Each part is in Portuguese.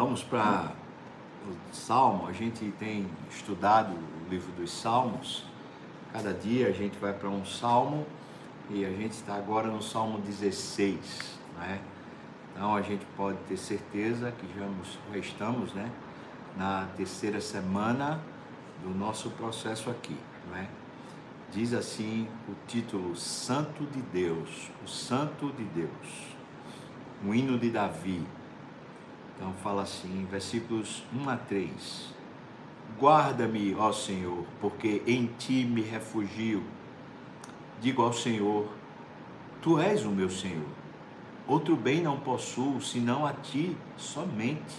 Vamos para o Salmo, a gente tem estudado o livro dos Salmos. Cada dia a gente vai para um salmo e a gente está agora no Salmo 16, né? Então a gente pode ter certeza que já, estamos, né, na terceira semana do nosso processo aqui, né? Diz assim o título Santo de Deus, o Santo de Deus, um hino de Davi. Então fala assim, versículos 1 a 3. Guarda-me, ó Senhor, porque em ti me refugio. Digo ao Senhor, tu és o meu Senhor. Outro bem não possuo, senão a ti somente.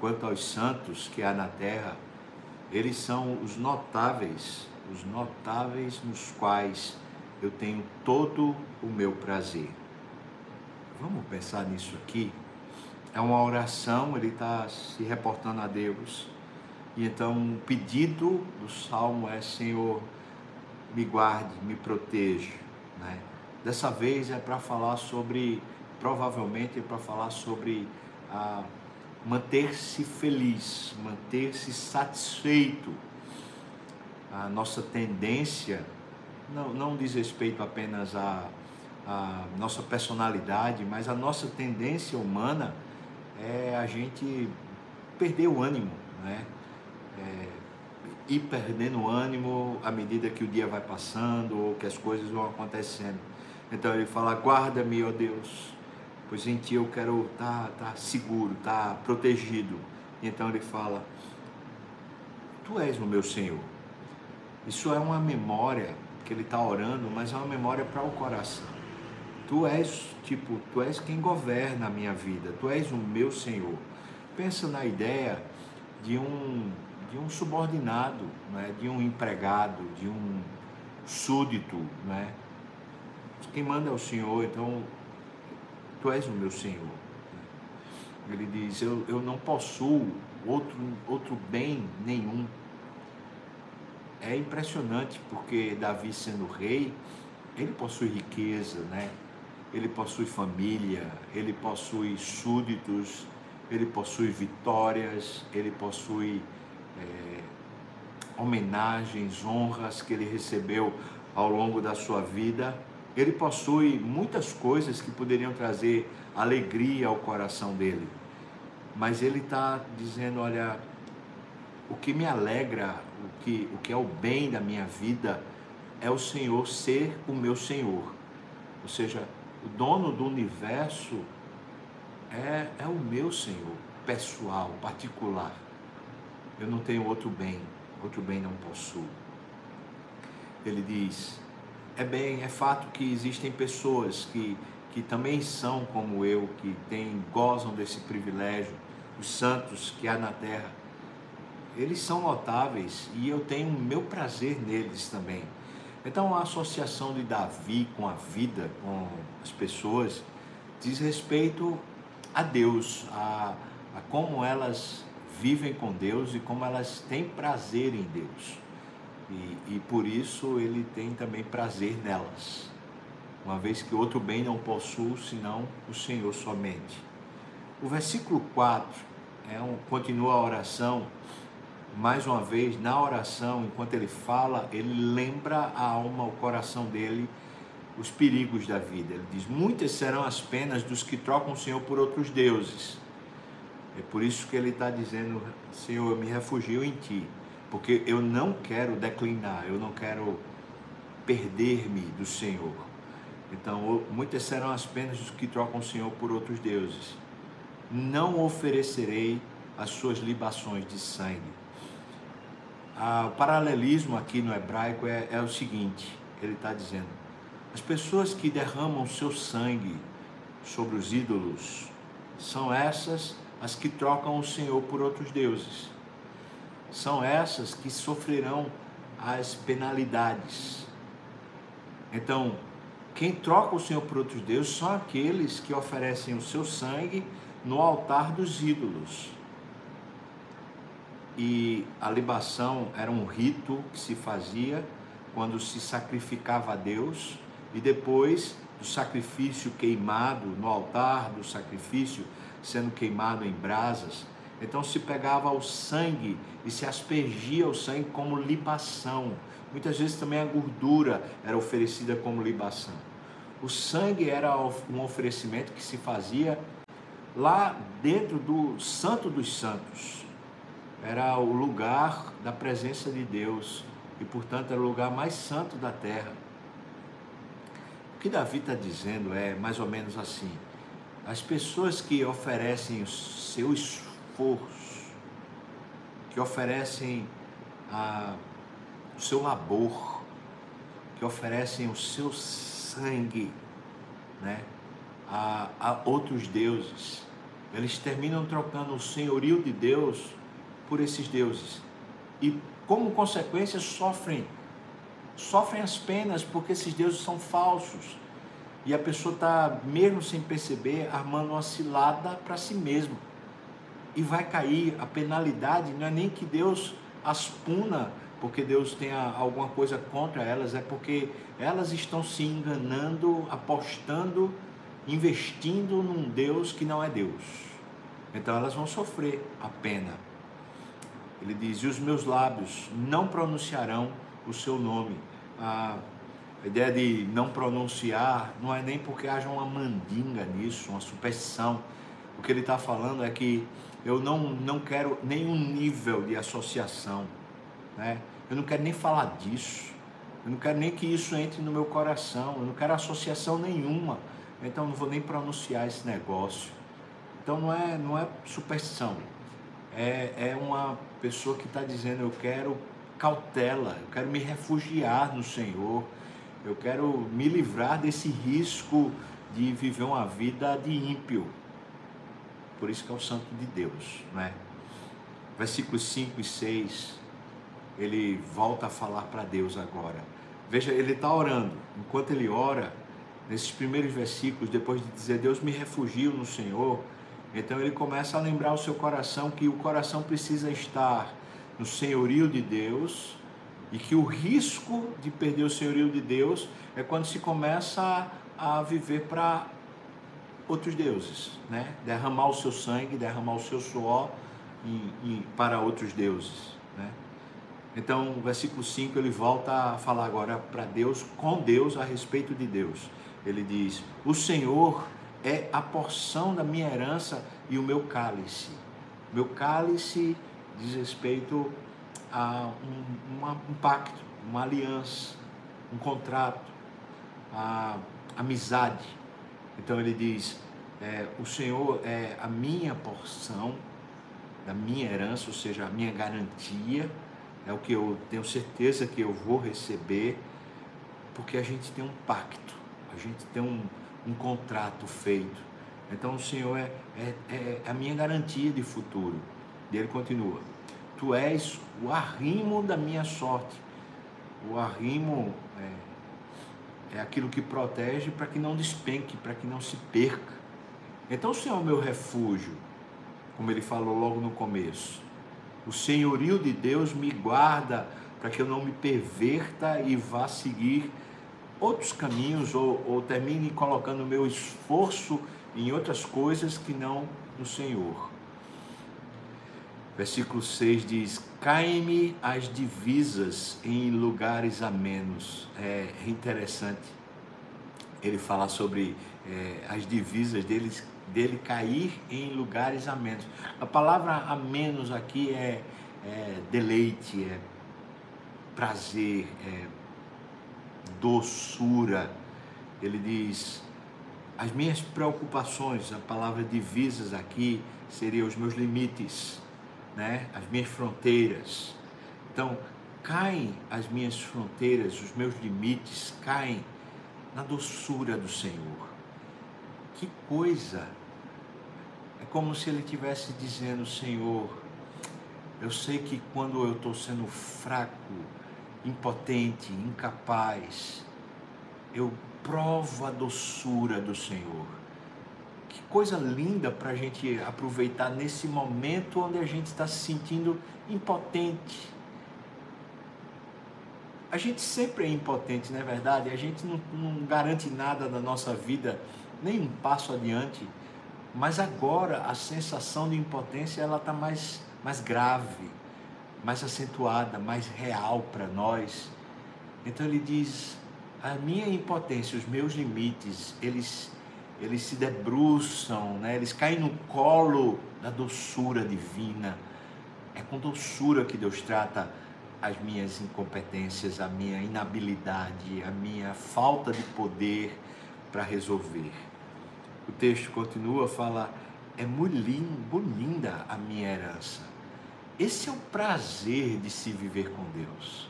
Quanto aos santos que há na terra, eles são os notáveis, os notáveis nos quais eu tenho todo o meu prazer. Vamos pensar nisso aqui? É uma oração, ele está se reportando a Deus. E então o pedido do salmo é: Senhor, me guarde, me proteja. Né? Dessa vez é para falar sobre, provavelmente é para falar sobre a manter-se feliz, manter-se satisfeito. A nossa tendência não, não diz respeito apenas à, à nossa personalidade, mas a nossa tendência humana é a gente perder o ânimo, né? É, ir perdendo o ânimo à medida que o dia vai passando ou que as coisas vão acontecendo. Então ele fala: guarda-me, ó Deus, pois em ti eu quero estar tá, tá seguro, estar tá protegido. Então ele fala: Tu és o meu Senhor. Isso é uma memória que ele está orando, mas é uma memória para o coração. Tu és, tipo, tu és quem governa a minha vida, tu és o meu Senhor. Pensa na ideia de um, de um subordinado, né? de um empregado, de um súdito, né? Quem manda é o Senhor, então tu és o meu Senhor. Ele diz: Eu, eu não possuo outro, outro bem nenhum. É impressionante porque Davi, sendo rei, ele possui riqueza, né? Ele possui família, ele possui súditos, ele possui vitórias, ele possui é, homenagens, honras que ele recebeu ao longo da sua vida ele possui muitas coisas que poderiam trazer alegria ao coração dele. Mas ele está dizendo: olha, o que me alegra, o que, o que é o bem da minha vida, é o Senhor ser o meu Senhor. Ou seja, o dono do universo é, é o meu Senhor, pessoal, particular. Eu não tenho outro bem, outro bem não possuo. Ele diz: é bem, é fato que existem pessoas que, que também são como eu, que têm, gozam desse privilégio, os santos que há na terra. Eles são notáveis e eu tenho meu prazer neles também. Então a associação de Davi com a vida, com as pessoas, diz respeito a Deus, a, a como elas vivem com Deus e como elas têm prazer em Deus. E, e por isso ele tem também prazer nelas, uma vez que outro bem não possuo senão o Senhor somente. O versículo 4 é um, continua a oração, mais uma vez, na oração, enquanto ele fala, ele lembra a alma, o coração dele, os perigos da vida. Ele diz: Muitas serão as penas dos que trocam o Senhor por outros deuses. É por isso que ele está dizendo: Senhor, eu me refugio em ti porque eu não quero declinar, eu não quero perder-me do Senhor. Então, muitas serão as penas dos que trocam o Senhor por outros deuses. Não oferecerei as suas libações de sangue. Ah, o paralelismo aqui no hebraico é, é o seguinte: ele está dizendo, as pessoas que derramam seu sangue sobre os ídolos são essas as que trocam o Senhor por outros deuses são essas que sofrerão as penalidades. Então, quem troca o Senhor por outros deuses são aqueles que oferecem o seu sangue no altar dos ídolos. E a libação era um rito que se fazia quando se sacrificava a Deus e depois do sacrifício queimado no altar do sacrifício sendo queimado em brasas. Então se pegava o sangue e se aspergia o sangue como libação. Muitas vezes também a gordura era oferecida como libação. O sangue era um oferecimento que se fazia lá dentro do Santo dos Santos. Era o lugar da presença de Deus e, portanto, era o lugar mais santo da terra. O que Davi está dizendo é mais ou menos assim: as pessoas que oferecem o seu esforço, que oferecem a, o seu labor, que oferecem o seu sangue, né? a, a outros deuses. Eles terminam trocando o senhorio de Deus por esses deuses. E, como consequência, sofrem. Sofrem as penas porque esses deuses são falsos. E a pessoa está, mesmo sem perceber, armando uma cilada para si mesma. E vai cair. A penalidade não é nem que Deus as puna porque Deus tenha alguma coisa contra elas, é porque elas estão se enganando, apostando investindo num Deus que não é Deus. Então elas vão sofrer a pena. Ele diz: E os meus lábios não pronunciarão o seu nome. A, ideia de não pronunciar não é nem porque haja uma mandinga nisso, uma superstição. O que ele está falando é que eu não, não quero nenhum nível de associação. Né? Eu não quero nem falar disso. Eu não quero nem que isso entre no meu coração. Eu não quero associação nenhuma então não vou nem pronunciar esse negócio. Então não é, não é superstição, é, é uma pessoa que está dizendo: eu quero cautela, eu quero me refugiar no Senhor, eu quero me livrar desse risco de viver uma vida de ímpio. Por isso que é o santo de Deus, não é? Versículos 5 e 6, ele volta a falar para Deus agora. Veja, ele está orando. Enquanto ele ora, nesses primeiros versículos, depois de dizer Deus me refugio no Senhor, então ele começa a lembrar o seu coração que o coração precisa estar no senhorio de Deus e que o risco de perder o senhorio de Deus é quando se começa a viver para outros deuses, né? Derramar o seu sangue, derramar o seu suor em, em, para outros deuses, né? Então, o versículo 5 ele volta a falar agora para Deus, com Deus, a respeito de Deus ele diz: O Senhor é a porção da minha herança e o meu cálice. Meu cálice diz respeito a um, um pacto, uma aliança, um contrato, a amizade. Então ele diz: é, O Senhor é a minha porção da minha herança, ou seja, a minha garantia, é o que eu tenho certeza que eu vou receber, porque a gente tem um pacto a gente tem um, um contrato feito. Então o Senhor é, é, é, a minha garantia de futuro. E ele continua: Tu és o arrimo da minha sorte. O arrimo é, é aquilo que protege para que não despenque, para que não se perca. Então o Senhor é o meu refúgio, como ele falou logo no começo. O senhorio de Deus me guarda para que eu não me perverta e vá seguir outros caminhos ou, ou termine colocando o meu esforço em outras coisas que não no Senhor. Versículo 6 diz: Caem-me as divisas em lugares amenos. É interessante ele falar sobre é, as divisas dele, dele cair em lugares amenos. A palavra amenos aqui é, é deleite, é prazer, é doçura. Ele diz: as minhas preocupações, a palavra divisas aqui seria os meus limites, né? As minhas fronteiras. Então, caem as minhas fronteiras, os meus limites caem na doçura do Senhor. Que coisa! É como se ele estivesse dizendo, Senhor, eu sei que quando eu estou sendo fraco, impotente, incapaz, eu provo a doçura do Senhor. Que coisa linda para a gente aproveitar nesse momento onde a gente está se sentindo impotente. A gente sempre é impotente, não é verdade? A gente não, não garante nada da nossa vida, nem um passo adiante, Mas agora a sensação de impotência ela está mais, mais grave, mais acentuada, mais real para nós. Então ele diz: a minha impotência, os meus limites, eles, eles se debruçam, né? eles caem no colo da doçura divina. É com doçura que Deus trata as minhas incompetências, a minha inabilidade, a minha falta de poder para resolver. O texto continua, fala: é muito linda a minha herança. Esse é o prazer de se viver com Deus.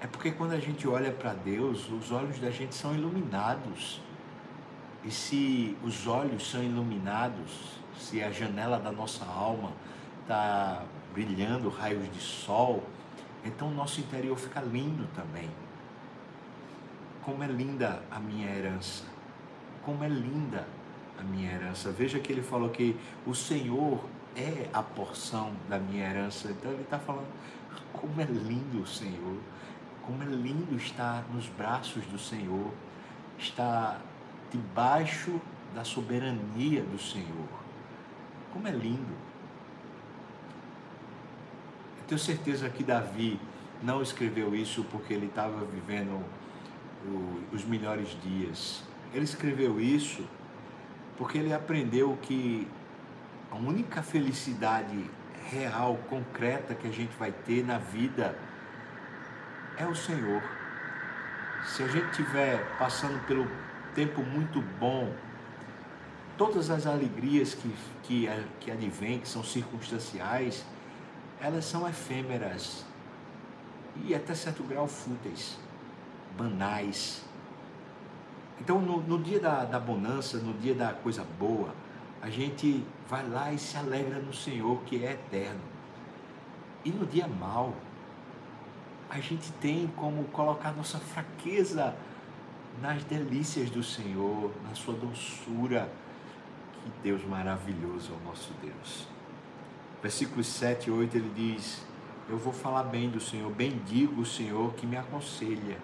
É porque quando a gente olha para Deus, os olhos da gente são iluminados. E se os olhos são iluminados, se a janela da nossa alma está brilhando raios de sol, então o nosso interior fica lindo também. Como é linda a minha herança. Como é linda a minha herança. Veja que ele falou que o Senhor é a porção da minha herança. Então ele está falando como é lindo o Senhor. Como é lindo estar nos braços do Senhor. Estar debaixo da soberania do Senhor. Como é lindo. Eu tenho certeza que Davi não escreveu isso porque ele estava vivendo os melhores dias. Ele escreveu isso porque ele aprendeu que a única felicidade real, concreta que a gente vai ter na vida é o Senhor. Se a gente estiver passando pelo tempo muito bom, todas as alegrias que, que, que advêm, que são circunstanciais, elas são efêmeras e até certo grau fúteis banais. Então, no, no dia da, da bonança, no dia da coisa boa, a gente vai lá e se alegra no Senhor que é eterno. E no dia mal, a gente tem como colocar nossa fraqueza nas delícias do Senhor, na sua doçura. Que Deus maravilhoso é o nosso Deus. Versículos 7 e 8 ele diz: Eu vou falar bem do Senhor, bendigo o Senhor que me aconselha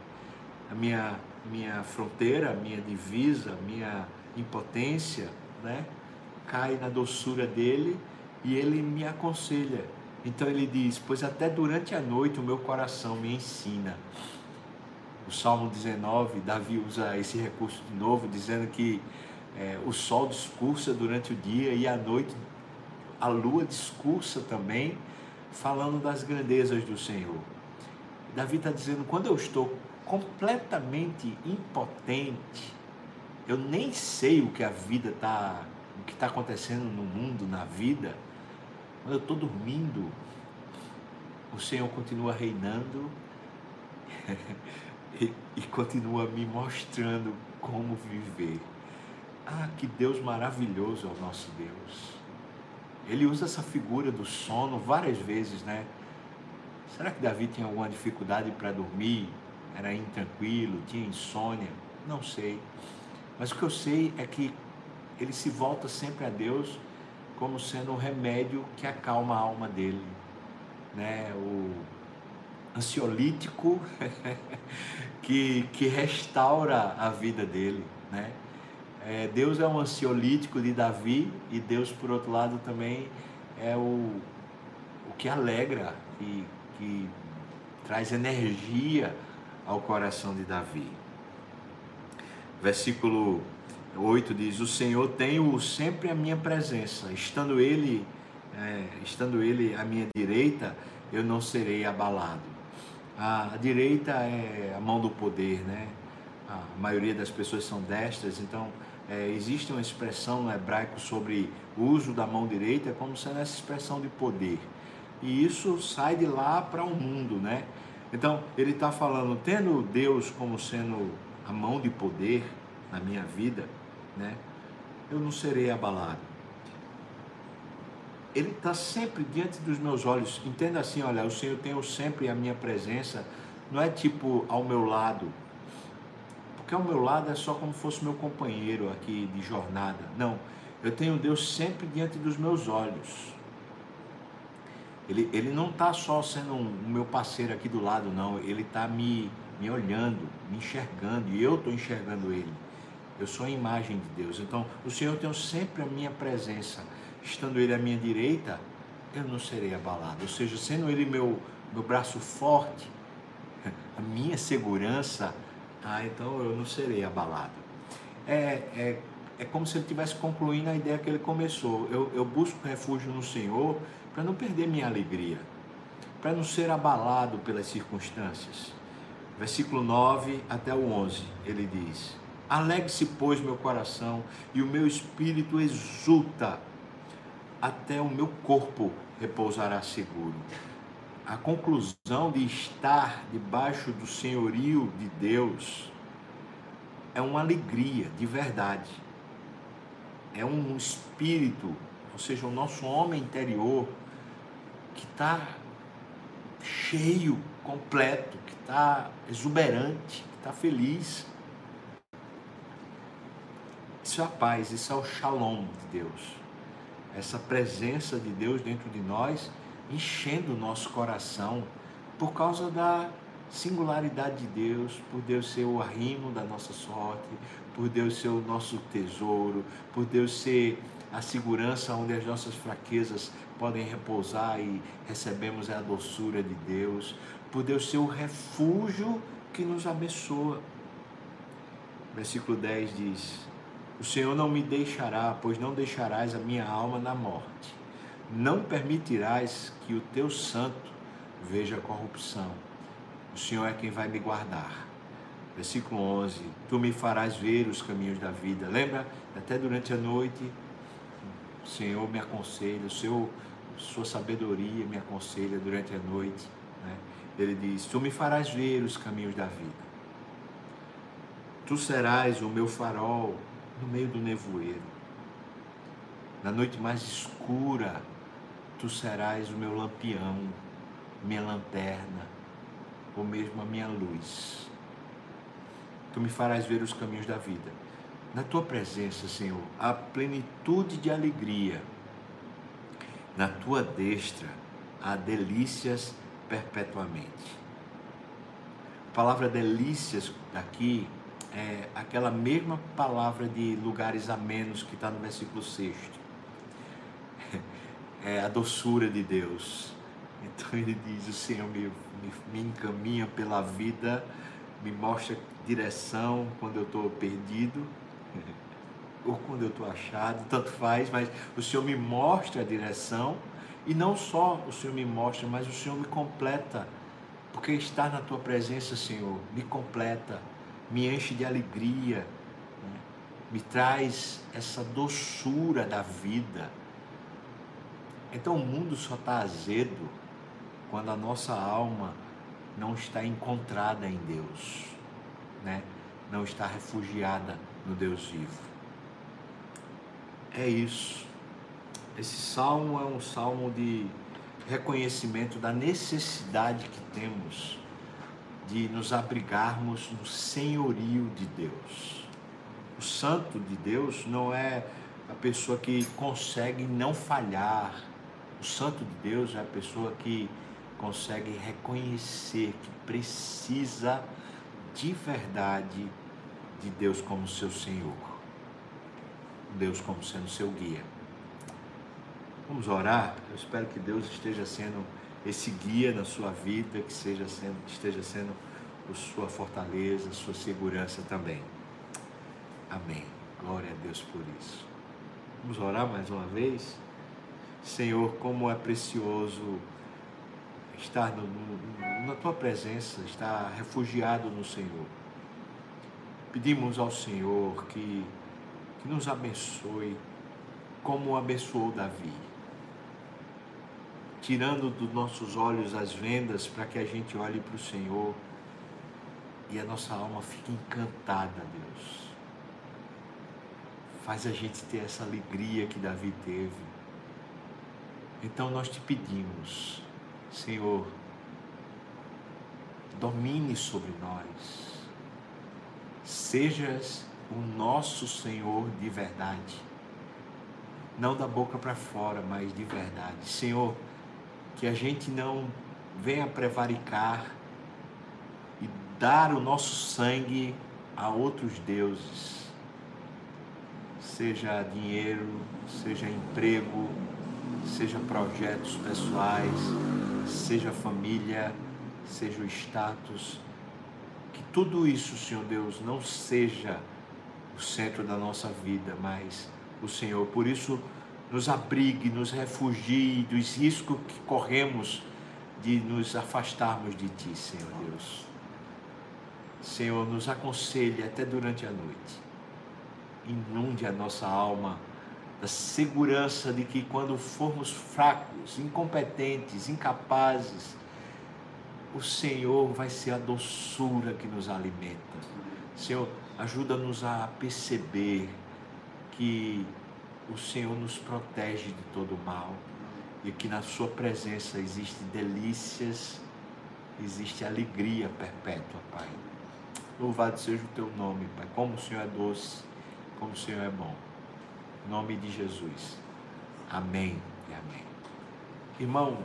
a minha, minha fronteira, a minha divisa, minha impotência, né? Cai na doçura dele e ele me aconselha. Então ele diz: Pois até durante a noite o meu coração me ensina. O Salmo 19, Davi usa esse recurso de novo, dizendo que é, o sol discursa durante o dia e à noite a lua discursa também, falando das grandezas do Senhor. Davi está dizendo: quando eu estou completamente impotente. Eu nem sei o que a vida está, o que está acontecendo no mundo, na vida. Quando eu estou dormindo, o Senhor continua reinando e, e continua me mostrando como viver. Ah, que Deus maravilhoso é o nosso Deus. Ele usa essa figura do sono várias vezes, né? Será que Davi tinha alguma dificuldade para dormir? era intranquilo, tinha insônia, não sei. Mas o que eu sei é que ele se volta sempre a Deus como sendo o remédio que acalma a alma dele, né? O ansiolítico que, que restaura a vida dele, né? É, Deus é um ansiolítico de Davi e Deus, por outro lado, também é o, o que alegra e que traz energia ao coração de Davi. Versículo 8 diz: O Senhor tem-o sempre à minha presença, estando ele, é, estando ele à minha direita, eu não serei abalado. A, a direita é a mão do poder, né? A maioria das pessoas são destras, então é, existe uma expressão no hebraico sobre o uso da mão direita como sendo essa expressão de poder. E isso sai de lá para o mundo, né? Então, ele está falando, tendo Deus como sendo a mão de poder na minha vida, né? Eu não serei abalado. Ele está sempre diante dos meus olhos. Entenda assim, olha, o Senhor tem sempre a minha presença. Não é tipo ao meu lado, porque ao meu lado é só como fosse meu companheiro aqui de jornada. Não, eu tenho Deus sempre diante dos meus olhos. Ele, ele não está só sendo um, o meu parceiro aqui do lado, não. Ele está me, me olhando, me enxergando, e eu estou enxergando ele. Eu sou a imagem de Deus. Então, o Senhor tem sempre a minha presença. Estando Ele à minha direita, eu não serei abalado. Ou seja, sendo Ele meu, meu braço forte, a minha segurança, ah, então eu não serei abalado. É, é, é como se ele estivesse concluindo a ideia que ele começou. Eu, eu busco refúgio no Senhor para não perder minha alegria, para não ser abalado pelas circunstâncias. Versículo 9 até o 11, ele diz: Alegre-se, pois, meu coração, e o meu espírito exulta, até o meu corpo repousará seguro. A conclusão de estar debaixo do senhorio de Deus é uma alegria de verdade. É um espírito, ou seja, o nosso homem interior que está cheio, completo, que está exuberante, que está feliz. Isso é a paz, isso é o shalom de Deus. Essa presença de Deus dentro de nós, enchendo o nosso coração por causa da singularidade de Deus, por Deus ser o arrimo da nossa sorte, por Deus ser o nosso tesouro, por Deus ser a segurança onde as nossas fraquezas podem repousar e recebemos a doçura de Deus, por Deus ser o refúgio que nos abençoa. Versículo 10 diz: O Senhor não me deixará, pois não deixarás a minha alma na morte. Não permitirás que o teu santo veja a corrupção. O Senhor é quem vai me guardar. Versículo 11: Tu me farás ver os caminhos da vida. Lembra? Até durante a noite, o Senhor me aconselha, o seu, sua sabedoria me aconselha durante a noite. Né? Ele diz: Tu me farás ver os caminhos da vida. Tu serás o meu farol no meio do nevoeiro. Na noite mais escura, tu serás o meu lampião, minha lanterna, ou mesmo a minha luz. Tu me farás ver os caminhos da vida. Na tua presença, Senhor, há plenitude de alegria. Na tua destra há delícias perpetuamente. A palavra delícias aqui é aquela mesma palavra de lugares a menos que está no versículo 6. É a doçura de Deus. Então ele diz: O Senhor me, me, me encaminha pela vida, me mostra direção quando eu estou perdido, ou quando eu estou achado, tanto faz, mas o Senhor me mostra a direção e não só o Senhor me mostra, mas o Senhor me completa. Porque estar na tua presença, Senhor, me completa, me enche de alegria, né? me traz essa doçura da vida. Então o mundo só está azedo quando a nossa alma não está encontrada em Deus, né? não está refugiada no Deus vivo. É isso. Esse salmo é um salmo de reconhecimento da necessidade que temos de nos abrigarmos no senhorio de Deus. O santo de Deus não é a pessoa que consegue não falhar. O santo de Deus é a pessoa que consegue reconhecer que precisa de verdade de Deus como seu Senhor. Deus como sendo seu guia. Vamos orar? Eu espero que Deus esteja sendo esse guia na sua vida, que seja sendo, esteja sendo a sua fortaleza, a sua segurança também. Amém. Glória a Deus por isso. Vamos orar mais uma vez? Senhor, como é precioso estar no, no, na tua presença, estar refugiado no Senhor. Pedimos ao Senhor que, que nos abençoe como abençoou Davi tirando dos nossos olhos as vendas para que a gente olhe para o Senhor e a nossa alma fique encantada, Deus. Faz a gente ter essa alegria que Davi teve. Então nós te pedimos, Senhor, domine sobre nós. Sejas o nosso Senhor de verdade. Não da boca para fora, mas de verdade. Senhor, que a gente não venha prevaricar e dar o nosso sangue a outros deuses, seja dinheiro, seja emprego, seja projetos pessoais, seja família, seja o status, que tudo isso, Senhor Deus, não seja o centro da nossa vida, mas o Senhor. Por isso, nos abrigue, nos refugie dos riscos que corremos de nos afastarmos de Ti, Senhor Deus. Senhor, nos aconselhe até durante a noite. Inunde a nossa alma da segurança de que quando formos fracos, incompetentes, incapazes, o Senhor vai ser a doçura que nos alimenta. Senhor, ajuda-nos a perceber que o Senhor nos protege de todo mal e que na Sua presença existe delícias, existe alegria perpétua, Pai. Louvado seja o Teu nome, Pai. Como o Senhor é doce, como o Senhor é bom. Em nome de Jesus. Amém e amém. Irmão,